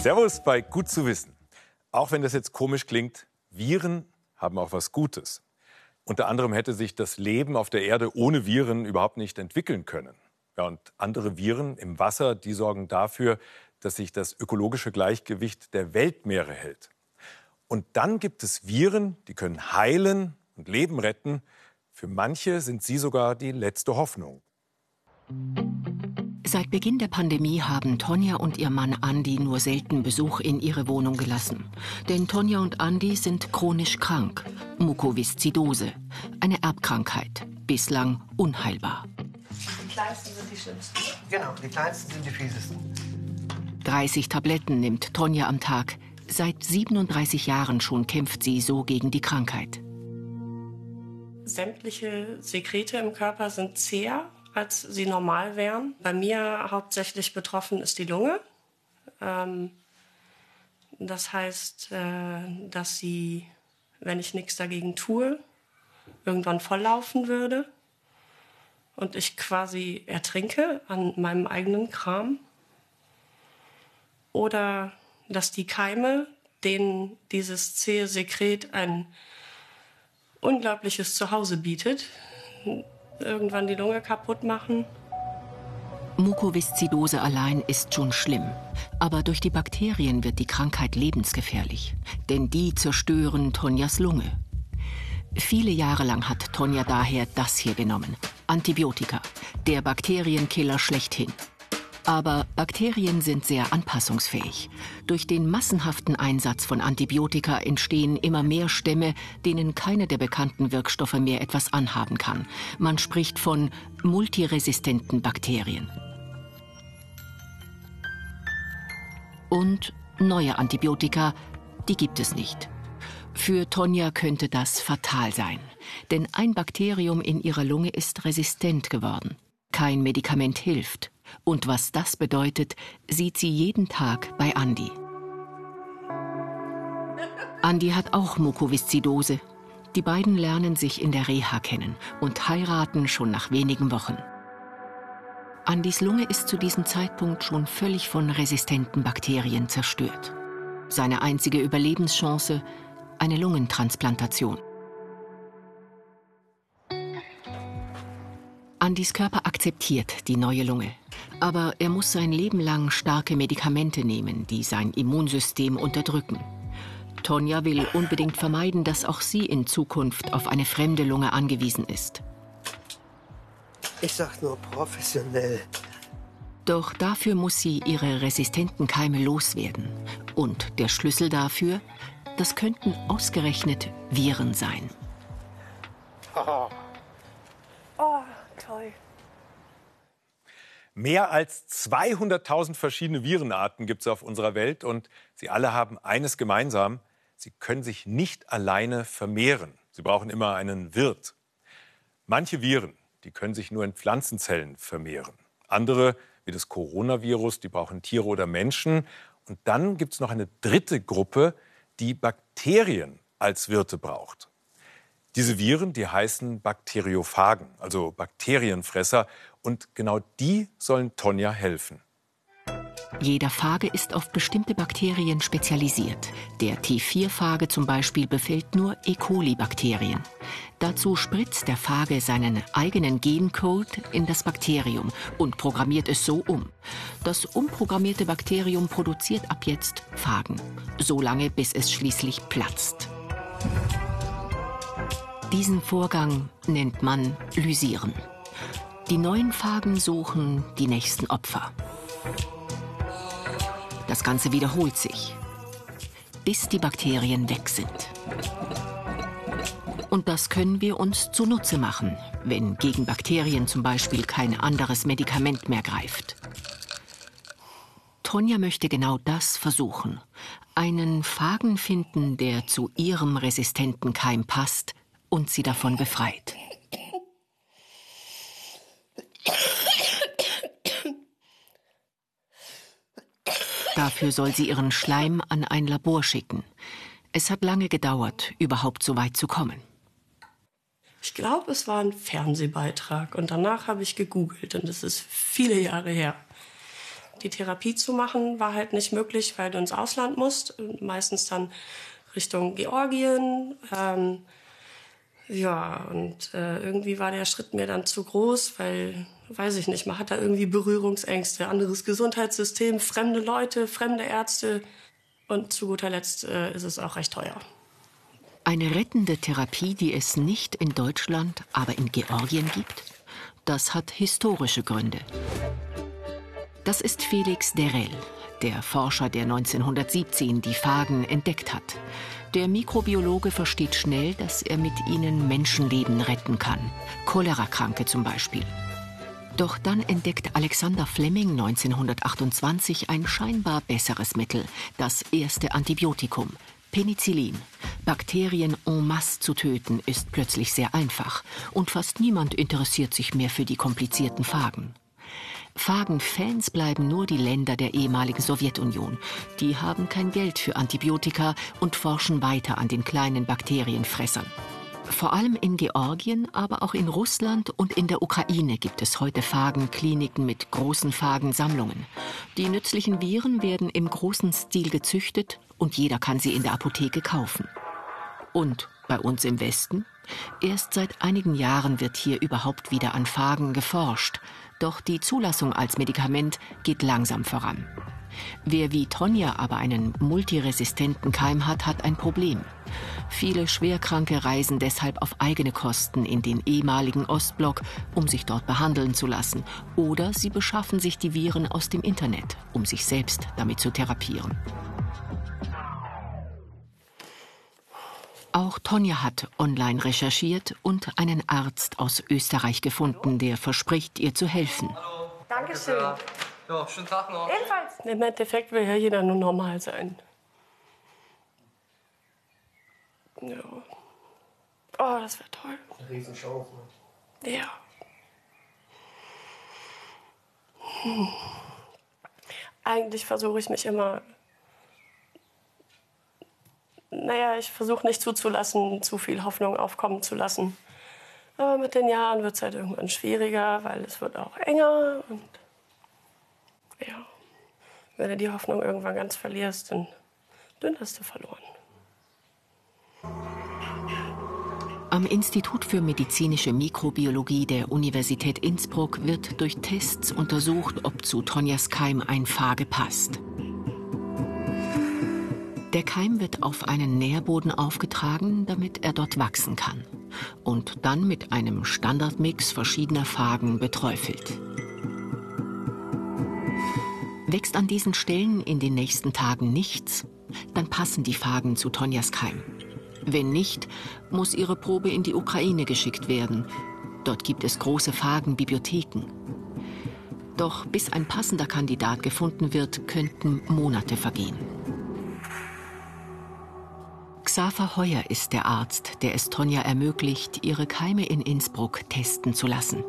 Servus bei Gut zu wissen. Auch wenn das jetzt komisch klingt, Viren haben auch was Gutes. Unter anderem hätte sich das Leben auf der Erde ohne Viren überhaupt nicht entwickeln können. Ja, und andere Viren im Wasser, die sorgen dafür, dass sich das ökologische Gleichgewicht der Weltmeere hält. Und dann gibt es Viren, die können heilen und Leben retten. Für manche sind sie sogar die letzte Hoffnung. Seit Beginn der Pandemie haben Tonja und ihr Mann Andi nur selten Besuch in ihre Wohnung gelassen. Denn Tonja und Andi sind chronisch krank. Mukoviszidose, eine Erbkrankheit, bislang unheilbar. Die kleinsten sind die schlimmsten. Genau, die kleinsten sind die fiesesten. 30 Tabletten nimmt Tonja am Tag. Seit 37 Jahren schon kämpft sie so gegen die Krankheit. Sämtliche Sekrete im Körper sind zäher als sie normal wären. Bei mir hauptsächlich betroffen ist die Lunge. Ähm, das heißt, äh, dass sie, wenn ich nichts dagegen tue, irgendwann volllaufen würde und ich quasi ertrinke an meinem eigenen Kram. Oder dass die Keime, denen dieses zähe Sekret ein unglaubliches Zuhause bietet, irgendwann die Lunge kaputt machen. Mukoviszidose allein ist schon schlimm. Aber durch die Bakterien wird die Krankheit lebensgefährlich. Denn die zerstören Tonjas Lunge. Viele Jahre lang hat Tonja daher das hier genommen. Antibiotika. Der Bakterienkiller schlechthin. Aber Bakterien sind sehr anpassungsfähig. Durch den massenhaften Einsatz von Antibiotika entstehen immer mehr Stämme, denen keine der bekannten Wirkstoffe mehr etwas anhaben kann. Man spricht von multiresistenten Bakterien. Und neue Antibiotika, die gibt es nicht. Für Tonja könnte das fatal sein, denn ein Bakterium in ihrer Lunge ist resistent geworden. Kein Medikament hilft. Und was das bedeutet, sieht sie jeden Tag bei Andi. Andi hat auch Mukoviszidose. Die beiden lernen sich in der Reha kennen und heiraten schon nach wenigen Wochen. Andis Lunge ist zu diesem Zeitpunkt schon völlig von resistenten Bakterien zerstört. Seine einzige Überlebenschance eine Lungentransplantation. Andys Körper akzeptiert die neue Lunge. Aber er muss sein Leben lang starke Medikamente nehmen, die sein Immunsystem unterdrücken. Tonja will unbedingt vermeiden, dass auch sie in Zukunft auf eine fremde Lunge angewiesen ist. Ich sag nur professionell. Doch dafür muss sie ihre resistenten Keime loswerden. Und der Schlüssel dafür, das könnten ausgerechnet Viren sein. Oh, oh toll. Mehr als 200.000 verschiedene Virenarten gibt es auf unserer Welt und sie alle haben eines gemeinsam. Sie können sich nicht alleine vermehren. Sie brauchen immer einen Wirt. Manche Viren, die können sich nur in Pflanzenzellen vermehren. Andere, wie das Coronavirus, die brauchen Tiere oder Menschen. Und dann gibt es noch eine dritte Gruppe, die Bakterien als Wirte braucht. Diese Viren, die heißen Bakteriophagen, also Bakterienfresser. Und genau die sollen Tonja helfen. Jeder Phage ist auf bestimmte Bakterien spezialisiert. Der T4-Phage zum Beispiel befällt nur E. coli-Bakterien. Dazu spritzt der Phage seinen eigenen Gencode in das Bakterium und programmiert es so um. Das umprogrammierte Bakterium produziert ab jetzt Phagen, solange bis es schließlich platzt. Diesen Vorgang nennt man Lysieren. Die neuen Phagen suchen die nächsten Opfer. Das Ganze wiederholt sich, bis die Bakterien weg sind. Und das können wir uns zunutze machen, wenn gegen Bakterien zum Beispiel kein anderes Medikament mehr greift. Tonja möchte genau das versuchen. Einen Phagen finden, der zu ihrem resistenten Keim passt und sie davon befreit. Dafür soll sie ihren Schleim an ein Labor schicken. Es hat lange gedauert, überhaupt so weit zu kommen. Ich glaube, es war ein Fernsehbeitrag und danach habe ich gegoogelt und es ist viele Jahre her. Die Therapie zu machen war halt nicht möglich, weil du ins Ausland musst. Meistens dann Richtung Georgien. Ähm, ja, und äh, irgendwie war der Schritt mir dann zu groß, weil, weiß ich nicht, man hat da irgendwie Berührungsängste, anderes Gesundheitssystem, fremde Leute, fremde Ärzte. Und zu guter Letzt äh, ist es auch recht teuer. Eine rettende Therapie, die es nicht in Deutschland, aber in Georgien gibt, das hat historische Gründe. Das ist Felix Derell, der Forscher, der 1917 die Phagen entdeckt hat. Der Mikrobiologe versteht schnell, dass er mit ihnen Menschenleben retten kann. Cholerakranke zum Beispiel. Doch dann entdeckt Alexander Fleming 1928 ein scheinbar besseres Mittel, das erste Antibiotikum, Penicillin. Bakterien en masse zu töten ist plötzlich sehr einfach und fast niemand interessiert sich mehr für die komplizierten Phagen. Phagen-Fans bleiben nur die Länder der ehemaligen Sowjetunion. Die haben kein Geld für Antibiotika und forschen weiter an den kleinen Bakterienfressern. Vor allem in Georgien, aber auch in Russland und in der Ukraine gibt es heute Phagenkliniken mit großen Phagensammlungen. Die nützlichen Viren werden im großen Stil gezüchtet und jeder kann sie in der Apotheke kaufen. Und bei uns im Westen? Erst seit einigen Jahren wird hier überhaupt wieder an Phagen geforscht. Doch die Zulassung als Medikament geht langsam voran. Wer wie Tonja aber einen multiresistenten Keim hat, hat ein Problem. Viele Schwerkranke reisen deshalb auf eigene Kosten in den ehemaligen Ostblock, um sich dort behandeln zu lassen. Oder sie beschaffen sich die Viren aus dem Internet, um sich selbst damit zu therapieren. Auch Tonja hat online recherchiert und einen Arzt aus Österreich gefunden, der verspricht, ihr zu helfen. Hallo. Dankeschön. Ja, schönen Tag noch. Ebenfalls. Im Endeffekt will ja jeder nur normal sein. Ja. Oh, das wäre toll. Eine Riesenchance. Ne? Ja. Hm. Eigentlich versuche ich mich immer naja, ich versuche nicht zuzulassen, zu viel Hoffnung aufkommen zu lassen. Aber mit den Jahren wird es halt irgendwann schwieriger, weil es wird auch enger. Und ja, wenn du die Hoffnung irgendwann ganz verlierst, dann, dann hast du verloren. Am Institut für medizinische Mikrobiologie der Universität Innsbruck wird durch Tests untersucht, ob zu Tonjas Keim ein Phage passt. Der Keim wird auf einen Nährboden aufgetragen, damit er dort wachsen kann. Und dann mit einem Standardmix verschiedener Phagen beträufelt. Wächst an diesen Stellen in den nächsten Tagen nichts, dann passen die Phagen zu Tonjas Keim. Wenn nicht, muss ihre Probe in die Ukraine geschickt werden. Dort gibt es große Phagenbibliotheken. Doch bis ein passender Kandidat gefunden wird, könnten Monate vergehen. Xaver Heuer ist der Arzt, der es Tonja ermöglicht, ihre Keime in Innsbruck testen zu lassen.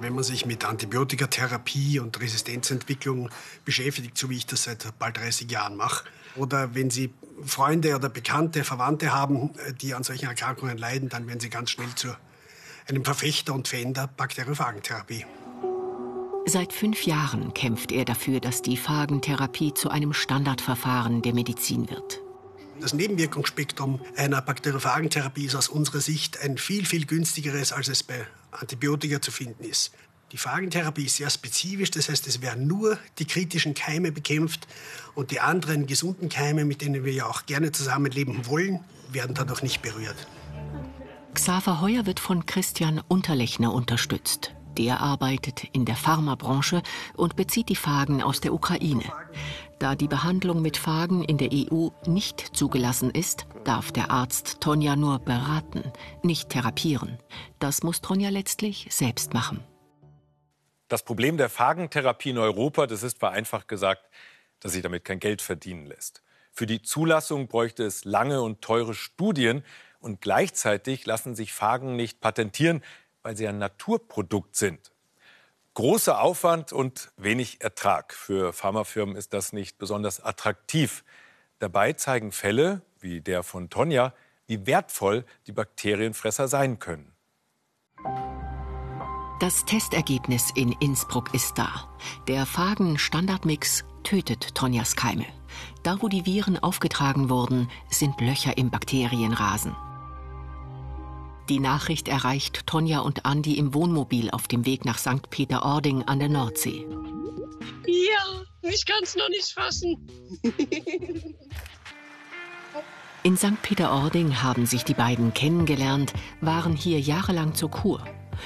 Wenn man sich mit Antibiotikatherapie und Resistenzentwicklung beschäftigt, so wie ich das seit bald 30 Jahren mache, oder wenn Sie Freunde oder Bekannte, Verwandte haben, die an solchen Erkrankungen leiden, dann werden Sie ganz schnell zu einem Verfechter und Fan der Bakteriophagentherapie. Seit fünf Jahren kämpft er dafür, dass die Phagentherapie zu einem Standardverfahren der Medizin wird. Das Nebenwirkungsspektrum einer Bakteriophagentherapie ist aus unserer Sicht ein viel, viel günstigeres, als es bei Antibiotika zu finden ist. Die Phagentherapie ist sehr spezifisch, das heißt, es werden nur die kritischen Keime bekämpft und die anderen gesunden Keime, mit denen wir ja auch gerne zusammenleben wollen, werden dadurch nicht berührt. Xaver Heuer wird von Christian Unterlechner unterstützt. Der arbeitet in der Pharmabranche und bezieht die Phagen aus der Ukraine. Da die Behandlung mit Phagen in der EU nicht zugelassen ist, darf der Arzt Tonja nur beraten, nicht therapieren. Das muss Tonja letztlich selbst machen. Das Problem der Phagentherapie in Europa, das ist vereinfacht gesagt, dass sich damit kein Geld verdienen lässt. Für die Zulassung bräuchte es lange und teure Studien und gleichzeitig lassen sich Phagen nicht patentieren, weil sie ein Naturprodukt sind. Großer Aufwand und wenig Ertrag. Für Pharmafirmen ist das nicht besonders attraktiv. Dabei zeigen Fälle, wie der von Tonja, wie wertvoll die Bakterienfresser sein können. Das Testergebnis in Innsbruck ist da. Der Fagen Standardmix tötet Tonjas Keime. Da, wo die Viren aufgetragen wurden, sind Löcher im Bakterienrasen. Die Nachricht erreicht Tonja und Andi im Wohnmobil auf dem Weg nach St. Peter-Ording an der Nordsee. Ja, ich kann es noch nicht fassen. In St. Peter-Ording haben sich die beiden kennengelernt, waren hier jahrelang zur Kur.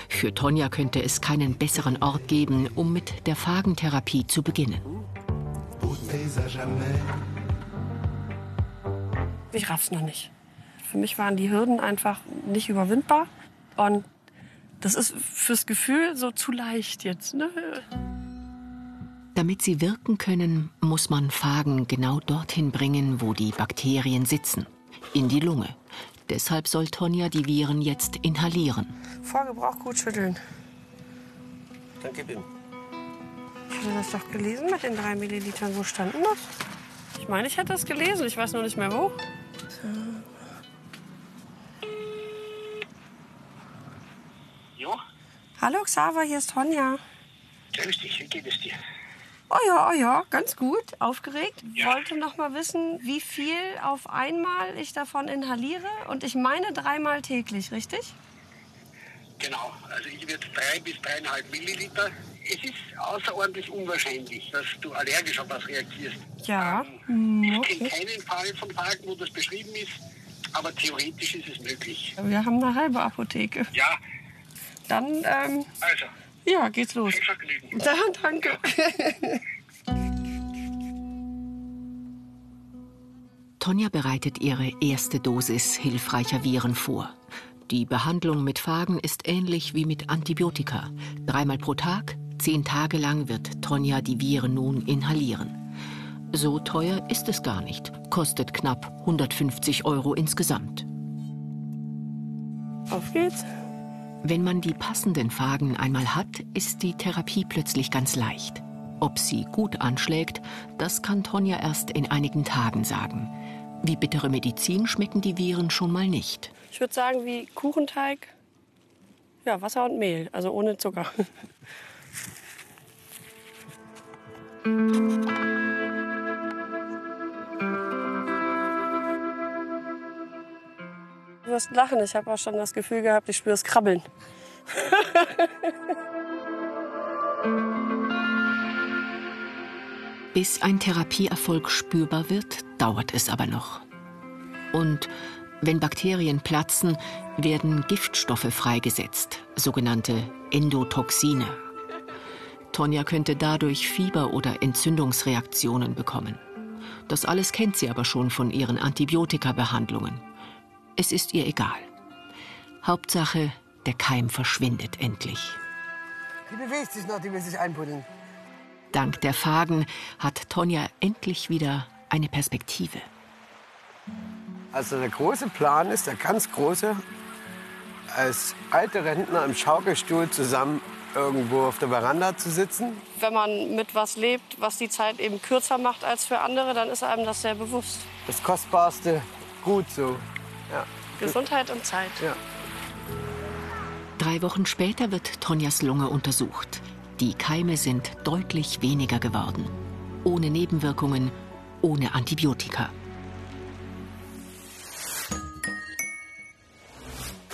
Für Tonja könnte es keinen besseren Ort geben, um mit der Phagentherapie zu beginnen. Ich raff's noch nicht. Für mich waren die Hürden einfach nicht überwindbar. Und das ist fürs Gefühl so zu leicht jetzt. Ne? Damit sie wirken können, muss man Phagen genau dorthin bringen, wo die Bakterien sitzen. In die Lunge. Deshalb soll Tonja die Viren jetzt inhalieren. Vor Gebrauch gut schütteln. Dann gib ihm. Ich habe das doch gelesen mit den drei Millilitern. Wo stand denn das? Ich meine, ich hätte das gelesen. Ich weiß nur nicht mehr wo. Hallo Xaver, hier ist Tonja. grüß dich, wie geht es dir? Oh ja, oh ja, ganz gut. Aufgeregt. Ja. Wollte noch mal wissen, wie viel auf einmal ich davon inhaliere. Und ich meine dreimal täglich, richtig? Genau, also ich würde drei bis dreieinhalb Milliliter. Es ist außerordentlich unwahrscheinlich, dass du allergisch auf was reagierst. Ja. Ähm, Hm, Ich kenne okay. keinen Fall von Tagen, wo das beschrieben ist, aber theoretisch ist es möglich. Wir haben eine halbe Apotheke. Ja, Dann, ähm, also, ja, geht's los. viel Vergnügen. Da, danke. Tonja bereitet ihre erste Dosis hilfreicher Viren vor. Die Behandlung mit Phagen ist ähnlich wie mit Antibiotika. Dreimal pro Tag, zehn Tage lang wird Tonja die Viren nun inhalieren. So teuer ist es gar nicht, kostet knapp 150 Euro insgesamt. Auf geht's. Wenn man die passenden Phagen einmal hat, ist die Therapie plötzlich ganz leicht. Ob sie gut anschlägt, das kann Tonja erst in einigen Tagen sagen. Wie bittere Medizin schmecken die Viren schon mal nicht. Ich würde sagen, wie Kuchenteig. Ja, Wasser und Mehl, also ohne Zucker. wirst lachen, ich habe auch schon das Gefühl gehabt, ich spüre es krabbeln. Bis ein Therapieerfolg spürbar wird, dauert es aber noch. Und wenn Bakterien platzen, werden Giftstoffe freigesetzt, sogenannte Endotoxine. Tonja könnte dadurch Fieber oder Entzündungsreaktionen bekommen. Das alles kennt sie aber schon von ihren Antibiotika-Behandlungen. Es ist ihr egal. Hauptsache, der Keim verschwindet endlich. Die bewegt sich noch, die will sich einbuddeln. Dank der Phagen hat Tonja endlich wieder eine Perspektive. Also der große Plan ist, der ganz große, als alte Rentner im Schaukelstuhl zusammen irgendwo auf der Veranda zu sitzen. Wenn man mit was lebt, was die Zeit eben kürzer macht als für andere, dann ist einem das sehr bewusst. Das kostbarste Gut so. Ja. Gesundheit und Zeit. Ja. Drei Wochen später wird Tonjas Lunge untersucht. Die Keime sind deutlich weniger geworden. Ohne Nebenwirkungen, ohne Antibiotika.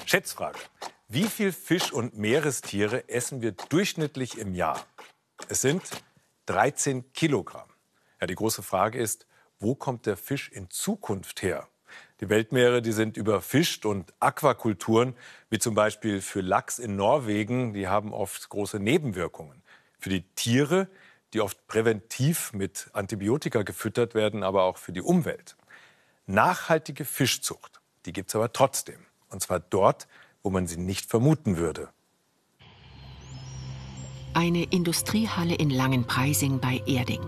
Schätzfrage. Wie viel Fisch und Meerestiere essen wir durchschnittlich im Jahr? Es sind 13 Kilogramm. Ja, die große Frage ist, wo kommt der Fisch in Zukunft her? Die Weltmeere, die sind überfischt und Aquakulturen, wie zum Beispiel für Lachs in Norwegen, die haben oft große Nebenwirkungen. Für die Tiere, die oft präventiv mit Antibiotika gefüttert werden, aber auch für die Umwelt. Nachhaltige Fischzucht, die gibt es aber trotzdem. Und zwar dort, wo man sie nicht vermuten würde. Eine Industriehalle in Langenpreising bei Erding.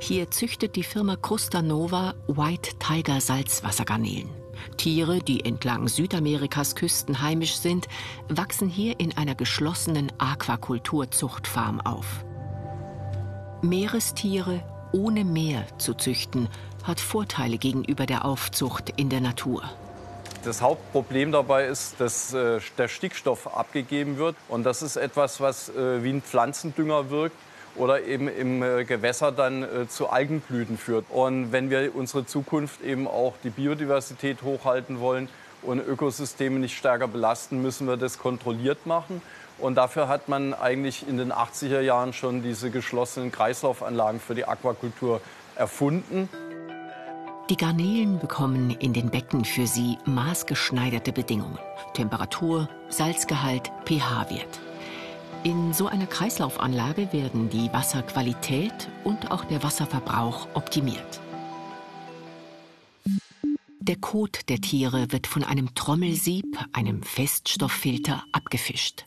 Hier züchtet die Firma Crustanova White Tiger Salzwassergarnelen. Tiere, die entlang Südamerikas Küsten heimisch sind, wachsen hier in einer geschlossenen Aquakulturzuchtfarm auf. Meerestiere ohne Meer zu züchten, hat Vorteile gegenüber der Aufzucht in der Natur. Das Hauptproblem dabei ist, dass äh, der Stickstoff abgegeben wird. Und das ist etwas, was äh, wie ein Pflanzendünger wirkt oder eben im äh, Gewässer dann äh, zu Algenblüten führt. Und wenn wir unsere Zukunft eben auch die Biodiversität hochhalten wollen und Ökosysteme nicht stärker belasten, müssen wir das kontrolliert machen. Und dafür hat man eigentlich in den 80er Jahren schon diese geschlossenen Kreislaufanlagen für die Aquakultur erfunden. Die Garnelen bekommen in den Becken für sie maßgeschneiderte Bedingungen. Temperatur, Salzgehalt, pH-Wert. In so einer Kreislaufanlage werden die Wasserqualität und auch der Wasserverbrauch optimiert. Der Kot der Tiere wird von einem Trommelsieb, einem Feststofffilter, abgefischt.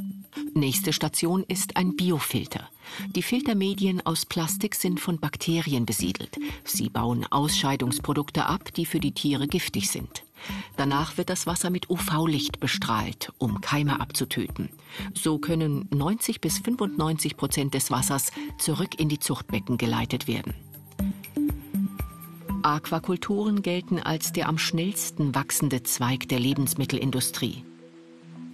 Nächste Station ist ein Biofilter. Die Filtermedien aus Plastik sind von Bakterien besiedelt. Sie bauen Ausscheidungsprodukte ab, die für die Tiere giftig sind. Danach wird das Wasser mit UV-Licht bestrahlt, um Keime abzutöten. So können 90 bis 95 Prozent des Wassers zurück in die Zuchtbecken geleitet werden. Aquakulturen gelten als der am schnellsten wachsende Zweig der Lebensmittelindustrie.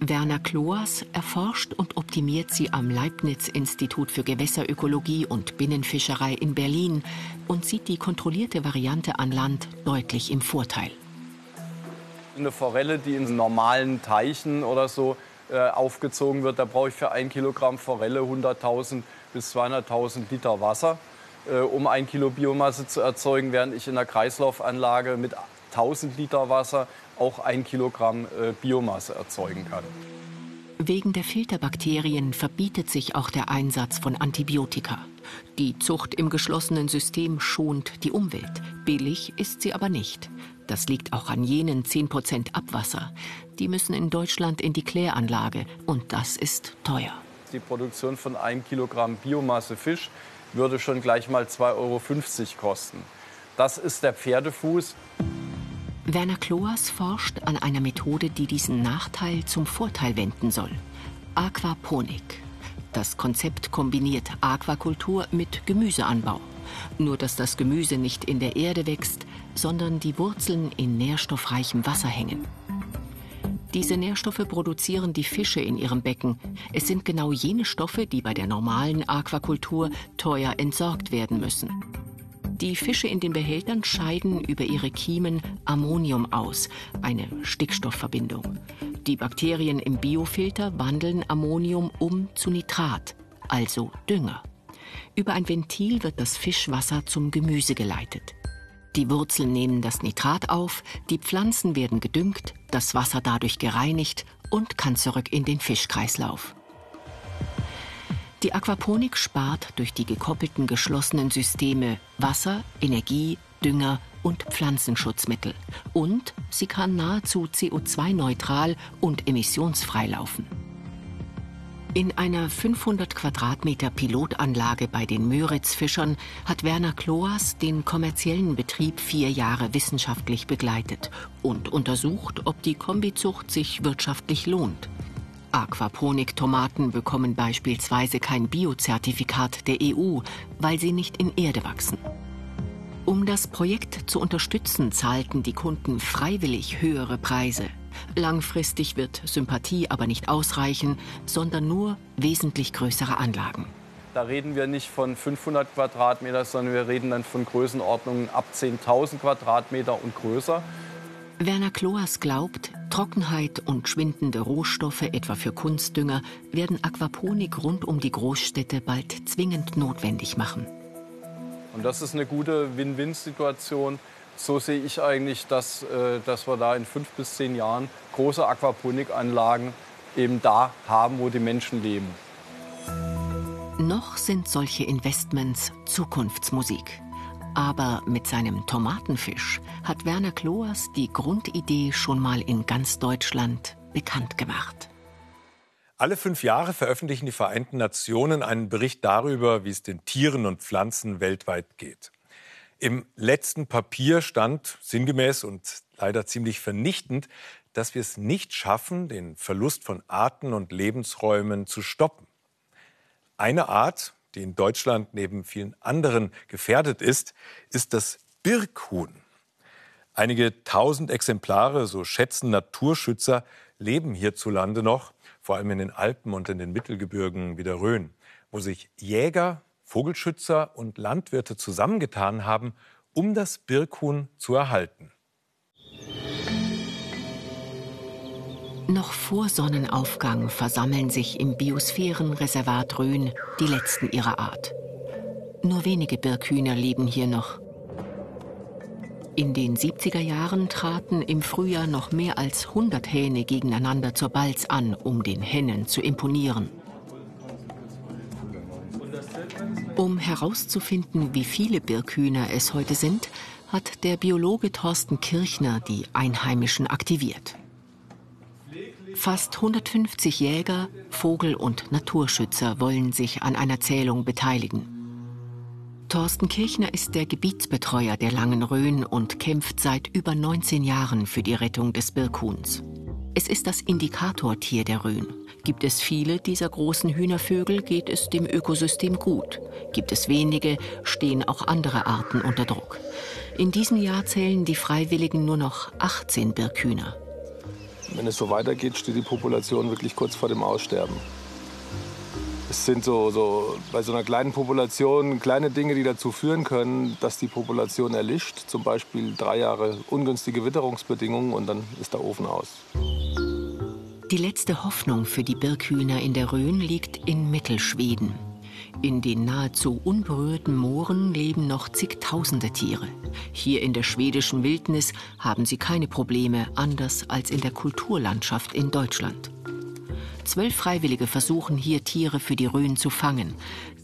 Werner Kloas erforscht und optimiert sie am Leibniz-Institut für Gewässerökologie und Binnenfischerei in Berlin und sieht die kontrollierte Variante an Land deutlich im Vorteil. Eine Forelle, die in normalen Teichen oder so äh, aufgezogen wird, da brauche ich für ein Kilogramm Forelle 100.000 bis 200.000 Liter Wasser äh, um ein Kilo Biomasse zu erzeugen, während ich in der Kreislaufanlage mit 1000 Liter Wasser auch ein Kilogramm äh, Biomasse erzeugen kann. Wegen der Filterbakterien verbietet sich auch der Einsatz von Antibiotika. Die Zucht im geschlossenen System schont die Umwelt. Billig ist sie aber nicht. Das liegt auch an jenen 10% Abwasser. Die müssen in Deutschland in die Kläranlage und das ist teuer. Die Produktion von einem Kilogramm Biomasse Fisch würde schon gleich mal 2,50 Euro kosten. Das ist der Pferdefuß. Werner Kloas forscht an einer Methode, die diesen Nachteil zum Vorteil wenden soll. Aquaponik. Das Konzept kombiniert Aquakultur mit Gemüseanbau. Nur dass das Gemüse nicht in der Erde wächst, sondern die Wurzeln in nährstoffreichem Wasser hängen. Diese Nährstoffe produzieren die Fische in ihrem Becken. Es sind genau jene Stoffe, die bei der normalen Aquakultur teuer entsorgt werden müssen. Die Fische in den Behältern scheiden über ihre Kiemen Ammonium aus, eine Stickstoffverbindung. Die Bakterien im Biofilter wandeln Ammonium um zu Nitrat, also Dünger. Über ein Ventil wird das Fischwasser zum Gemüse geleitet. Die Wurzeln nehmen das Nitrat auf, die Pflanzen werden gedüngt, das Wasser dadurch gereinigt und kann zurück in den Fischkreislauf. Die Aquaponik spart durch die gekoppelten geschlossenen Systeme Wasser, Energie, Dünger und Pflanzenschutzmittel. Und sie kann nahezu CO2-neutral und emissionsfrei laufen. In einer 500 Quadratmeter Pilotanlage bei den Möritz-Fischern hat Werner Kloas den kommerziellen Betrieb vier Jahre wissenschaftlich begleitet und untersucht, ob die Kombizucht sich wirtschaftlich lohnt. Aquaponik-Tomaten bekommen beispielsweise kein Biozertifikat der EU, weil sie nicht in Erde wachsen. Um das Projekt zu unterstützen, zahlten die Kunden freiwillig höhere Preise. Langfristig wird Sympathie aber nicht ausreichen, sondern nur wesentlich größere Anlagen. Da reden wir nicht von 500 Quadratmeter, sondern wir reden dann von Größenordnungen ab 10.000 Quadratmeter und größer. Werner Kloas glaubt, Trockenheit und schwindende Rohstoffe, etwa für Kunstdünger, werden Aquaponik rund um die Großstädte bald zwingend notwendig machen. Und das ist eine gute Win-Win-Situation so sehe ich eigentlich, dass, äh, dass wir da in fünf bis zehn Jahren große Aquaponikanlagen eben da haben, wo die Menschen leben. Noch sind solche Investments Zukunftsmusik. Aber mit seinem Tomatenfisch hat Werner Kloas die Grundidee schon mal in ganz Deutschland bekannt gemacht. Alle fünf Jahre veröffentlichen die Vereinten Nationen einen Bericht darüber, wie es den Tieren und Pflanzen weltweit geht. Im letzten Papier stand sinngemäß und leider ziemlich vernichtend, dass wir es nicht schaffen, den Verlust von Arten und Lebensräumen zu stoppen. Eine Art, die in Deutschland neben vielen anderen gefährdet ist, ist das Birkhuhn. Einige tausend Exemplare, so schätzen Naturschützer, leben hierzulande noch, vor allem in den Alpen und in den Mittelgebirgen wie der Rhön, wo sich Jäger, Vogelschützer und Landwirte zusammengetan haben, um das Birkhuhn zu erhalten. Noch vor Sonnenaufgang versammeln sich im Biosphärenreservat Rhön die letzten ihrer Art. Nur wenige Birkhühner leben hier noch. In den 70er Jahren traten im Frühjahr noch mehr als 100 Hähne gegeneinander zur Balz an, um den Hennen zu imponieren. Um herauszufinden, wie viele Birkhühner es heute sind, hat der Biologe Thorsten Kirchner die Einheimischen aktiviert. Fast 150 Jäger, Vogel- und Naturschützer wollen sich an einer Zählung beteiligen. Thorsten Kirchner ist der Gebietsbetreuer der Langen Rhön und kämpft seit über 19 Jahren für die Rettung des Birkhuhns. Es ist das Indikatortier der Rhön. Gibt es viele dieser großen Hühnervögel, geht es dem Ökosystem gut. Gibt es wenige, stehen auch andere Arten unter Druck. In diesem Jahr zählen die Freiwilligen nur noch 18 Birkhühner. Wenn es so weitergeht, steht die Population wirklich kurz vor dem Aussterben. Es sind so, so bei so einer kleinen Population kleine Dinge, die dazu führen können, dass die Population erlischt. Zum Beispiel drei Jahre ungünstige Witterungsbedingungen und dann ist der Ofen aus. Die letzte Hoffnung für die Birkhühner in der Rhön liegt in Mittelschweden. In den nahezu unberührten Mooren leben noch zigtausende Tiere. Hier in der schwedischen Wildnis haben sie keine Probleme, anders als in der Kulturlandschaft in Deutschland. Zwölf Freiwillige versuchen hier Tiere für die Rhön zu fangen.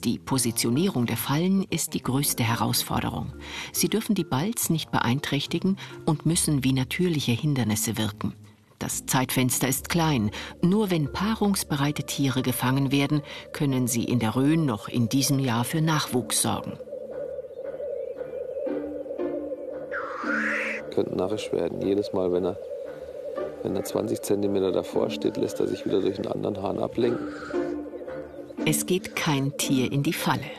Die Positionierung der Fallen ist die größte Herausforderung. Sie dürfen die Balz nicht beeinträchtigen und müssen wie natürliche Hindernisse wirken. Das Zeitfenster ist klein. Nur wenn paarungsbereite Tiere gefangen werden, können sie in der Rhön noch in diesem Jahr für Nachwuchs sorgen. Könnte narrisch werden. Jedes Mal, wenn er, wenn er 20 cm davor steht, lässt er sich wieder durch einen anderen Hahn ablenken. Es geht kein Tier in die Falle.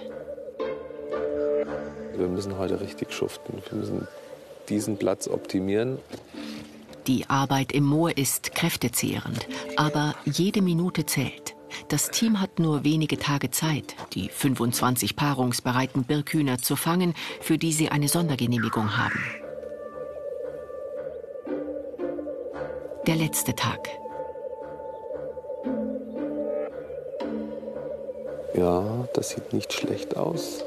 Wir müssen heute richtig schuften. Wir müssen diesen Platz optimieren. Die Arbeit im Moor ist kräftezehrend, aber jede Minute zählt. Das Team hat nur wenige Tage Zeit, die 25 paarungsbereiten Birkhühner zu fangen, für die sie eine Sondergenehmigung haben. Der letzte Tag. Ja, das sieht nicht schlecht aus.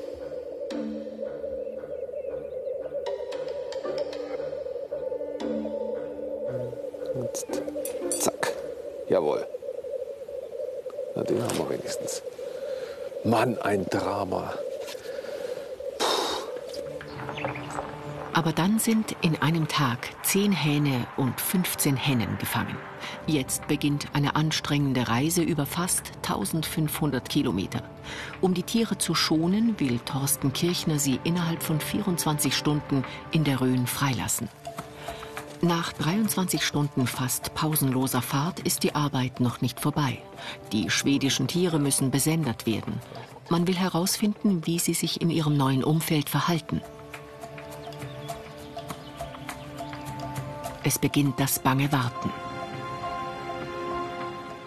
Mann, ein Drama. Aber dann sind in einem Tag zehn Hähne und 15 Hennen gefangen. Jetzt beginnt eine anstrengende Reise über fast 1500 Kilometer. Um die Tiere zu schonen, will Thorsten Kirchner sie innerhalb von 24 Stunden in der Rhön freilassen. Nach 23 Stunden fast pausenloser Fahrt ist die Arbeit noch nicht vorbei. Die schwedischen Tiere müssen besendet werden. Man will herausfinden, wie sie sich in ihrem neuen Umfeld verhalten. Es beginnt das bange Warten.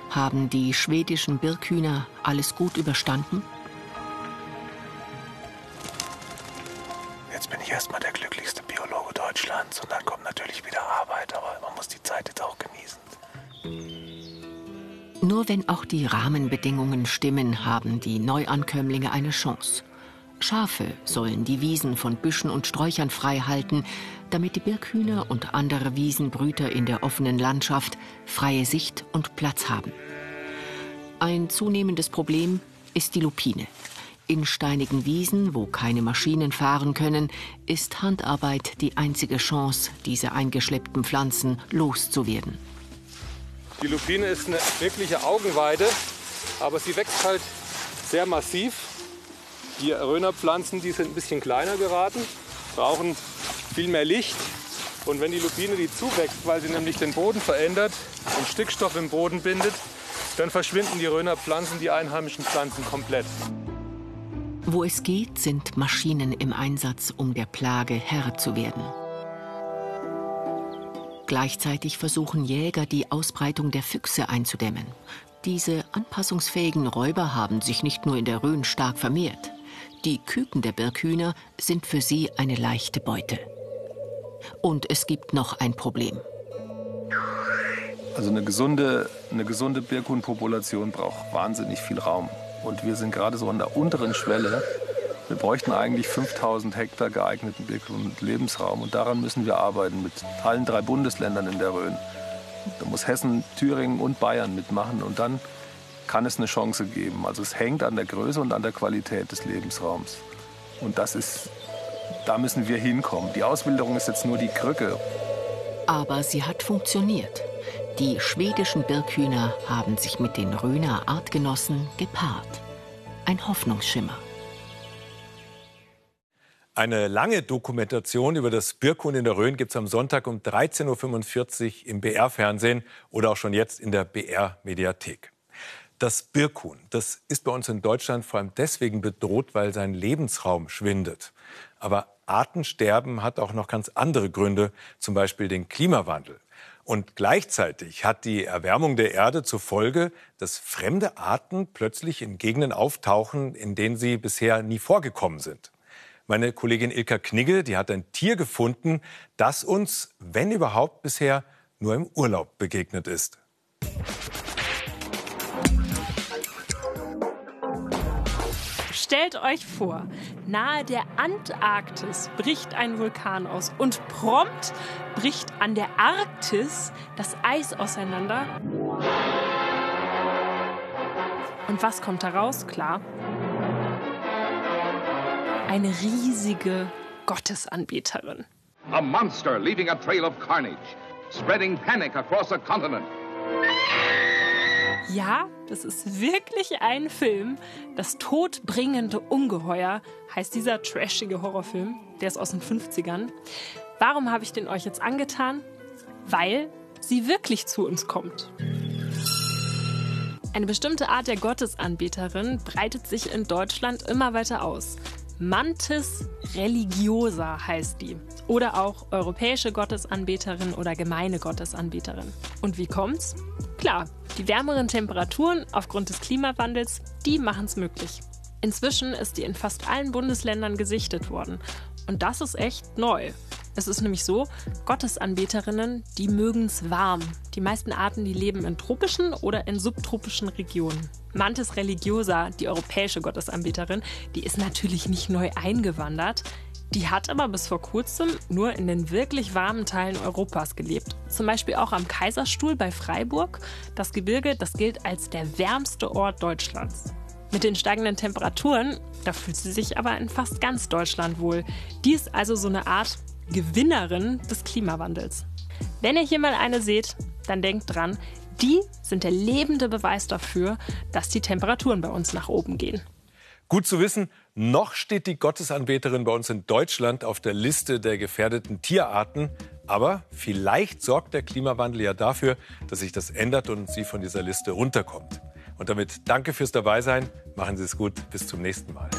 Haben die schwedischen Birkhühner alles gut überstanden? Nur wenn auch die Rahmenbedingungen stimmen, haben die Neuankömmlinge eine Chance. Schafe sollen die Wiesen von Büschen und Sträuchern frei halten, damit die Birkhühner und andere Wiesenbrüter in der offenen Landschaft freie Sicht und Platz haben. Ein zunehmendes Problem ist die Lupine. In steinigen Wiesen, wo keine Maschinen fahren können, ist Handarbeit die einzige Chance, diese eingeschleppten Pflanzen loszuwerden. Die Lupine ist eine wirkliche Augenweide, aber sie wächst halt sehr massiv. Die Rönerpflanzen, die sind ein bisschen kleiner geraten, brauchen viel mehr Licht. Und wenn die Lupine die zuwächst, weil sie nämlich den Boden verändert und Stickstoff im Boden bindet, dann verschwinden die Rönerpflanzen, die einheimischen Pflanzen komplett. Wo es geht, sind Maschinen im Einsatz, um der Plage Herr zu werden. Gleichzeitig versuchen Jäger, die Ausbreitung der Füchse einzudämmen. Diese anpassungsfähigen Räuber haben sich nicht nur in der Rhön stark vermehrt. Die Küken der Birkhühner sind für sie eine leichte Beute. Und es gibt noch ein Problem. Also eine gesunde, eine gesunde Birkhuhnpopulation braucht wahnsinnig viel Raum. Und wir sind gerade so an der unteren Schwelle. Wir bräuchten eigentlich 5000 Hektar geeigneten Birkhuhn-Lebensraum. Und daran müssen wir arbeiten mit allen drei Bundesländern in der Rhön. Da muss Hessen, Thüringen und Bayern mitmachen. Und dann kann es eine Chance geben. Also es hängt an der Größe und an der Qualität des Lebensraums. Und das ist, da müssen wir hinkommen. Die Auswilderung ist jetzt nur die Krücke. Aber sie hat funktioniert. Die schwedischen Birkhühner haben sich mit den Röner Artgenossen gepaart. Ein Hoffnungsschimmer. Eine lange Dokumentation über das Birkhuhn in der Rhön gibt es am Sonntag um 13.45 Uhr im BR-Fernsehen oder auch schon jetzt in der BR-Mediathek. Das Birkhuhn, das ist bei uns in Deutschland vor allem deswegen bedroht, weil sein Lebensraum schwindet. Aber Artensterben hat auch noch ganz andere Gründe, zum Beispiel den Klimawandel. Und gleichzeitig hat die Erwärmung der Erde zur Folge, dass fremde Arten plötzlich in Gegenden auftauchen, in denen sie bisher nie vorgekommen sind. Meine Kollegin Ilka Knigge, die hat ein Tier gefunden, das uns, wenn überhaupt, bisher nur im Urlaub begegnet ist. Stellt euch vor, nahe der Antarktis bricht ein Vulkan aus und prompt bricht an der Arktis das Eis auseinander. Und was kommt daraus? Klar. Eine riesige Gottesanbeterin. A monster leaving a trail of carnage, spreading panic across a continent. Ja, das ist wirklich ein Film. Das todbringende Ungeheuer heißt dieser trashige Horrorfilm. Der ist aus den 50ern. Warum habe ich den euch jetzt angetan? Weil sie wirklich zu uns kommt. Eine bestimmte Art der Gottesanbeterin breitet sich in Deutschland immer weiter aus. Mantis religiosa heißt die. Oder auch europäische Gottesanbeterin oder gemeine Gottesanbeterin. Und wie kommt's? Klar, die wärmeren Temperaturen aufgrund des Klimawandels, die machen es möglich. Inzwischen ist die in fast allen Bundesländern gesichtet worden. Und das ist echt neu. Es ist nämlich so, Gottesanbeterinnen, die mögen es warm. Die meisten Arten, die leben in tropischen oder in subtropischen Regionen. Mantis religiosa, die europäische Gottesanbeterin, die ist natürlich nicht neu eingewandert. Die hat aber bis vor kurzem nur in den wirklich warmen Teilen Europas gelebt. Zum Beispiel auch am Kaiserstuhl bei Freiburg. Das Gebirge, das gilt als der wärmste Ort Deutschlands. Mit den steigenden Temperaturen, da fühlt sie sich aber in fast ganz Deutschland wohl. Die ist also so eine Art Gewinnerin des Klimawandels. Wenn ihr hier mal eine seht, dann denkt dran, die sind der lebende Beweis dafür, dass die Temperaturen bei uns nach oben gehen. Gut zu wissen, noch steht die Gottesanbeterin bei uns in Deutschland auf der Liste der gefährdeten Tierarten. Aber vielleicht sorgt der Klimawandel ja dafür, dass sich das ändert und sie von dieser Liste runterkommt. Und damit danke fürs Dabeisein. Machen Sie es gut. Bis zum nächsten Mal.